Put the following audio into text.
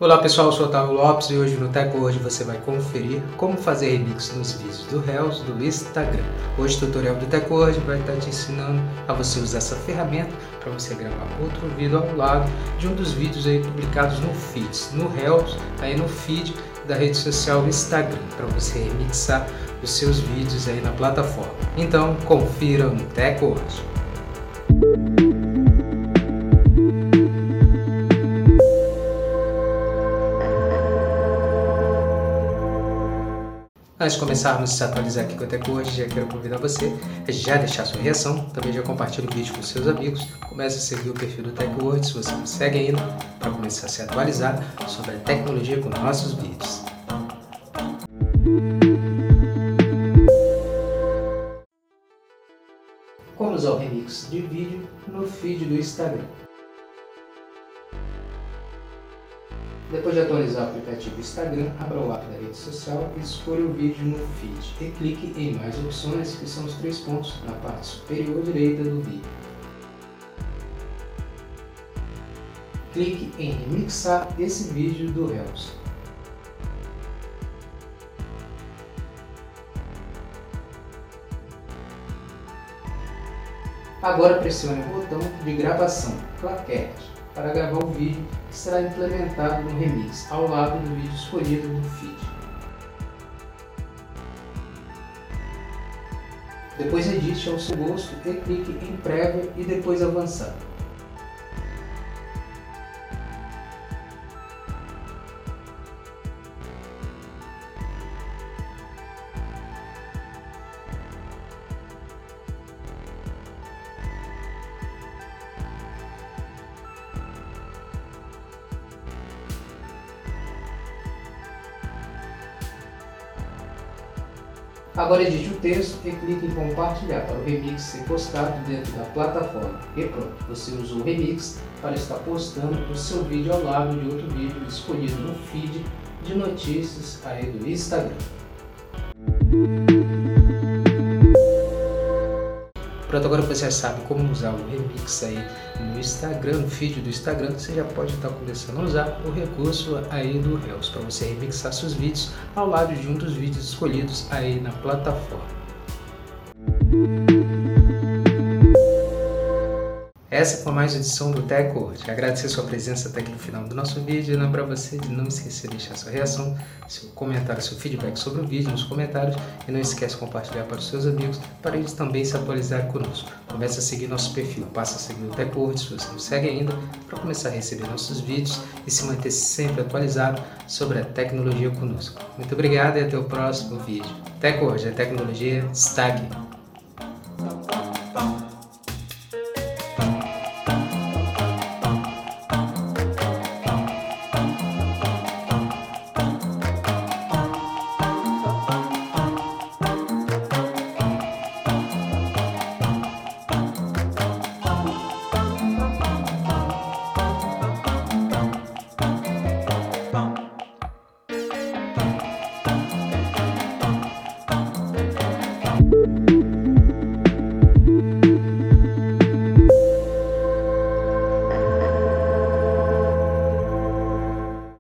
Olá pessoal, eu sou Otávio Lopes e hoje no Teco Hoje você vai conferir como fazer remix nos vídeos do Reels do Instagram. Hoje o tutorial do Teco Hoje vai estar te ensinando a você usar essa ferramenta para você gravar outro vídeo ao lado de um dos vídeos aí publicados no feeds, no Reels, aí no feed da rede social Instagram, para você remixar os seus vídeos aí na plataforma. Então confira no Teco Hoje. Antes de começarmos a se atualizar aqui com a já quero convidar você a já deixar sua reação, também já compartilhe o vídeo com seus amigos, comece a seguir o perfil do Teco Word se você não segue ainda, para começar a se atualizar sobre a tecnologia com nossos vídeos. Como usar o remix de vídeo no feed do Instagram. Depois de atualizar o aplicativo Instagram, abra o app da rede social e escolha o vídeo no feed e clique em mais opções, que são os três pontos na parte superior direita do vídeo. Clique em remixar esse vídeo do Reels. Agora pressione o botão de gravação, claquete para gravar o vídeo que será implementado no remix, ao lado do vídeo escolhido no feed. Depois edite ao seu gosto e clique em prévia e depois avançar. Agora edite o texto e clique em compartilhar para o remix ser postado dentro da plataforma. E pronto, você usou o remix para estar postando o seu vídeo ao lado de outro vídeo escolhido no feed de notícias aí do Instagram. Pronto, agora você já sabe como usar o Remix aí no Instagram, no feed do Instagram, você já pode estar começando a usar o recurso aí do Reels para você remixar seus vídeos ao lado de um dos vídeos escolhidos aí na plataforma. Essa foi mais uma edição do Teco hoje. Agradecer sua presença até aqui no final do nosso vídeo e lembrar você de não esquecer de deixar sua reação, seu comentário, seu feedback sobre o vídeo nos comentários e não esquece de compartilhar para os seus amigos para eles também se atualizarem conosco. Comece a seguir nosso perfil, passa a seguir o Teco se você não segue ainda para começar a receber nossos vídeos e se manter sempre atualizado sobre a tecnologia conosco. Muito obrigado e até o próximo vídeo. Teco a tecnologia está aqui.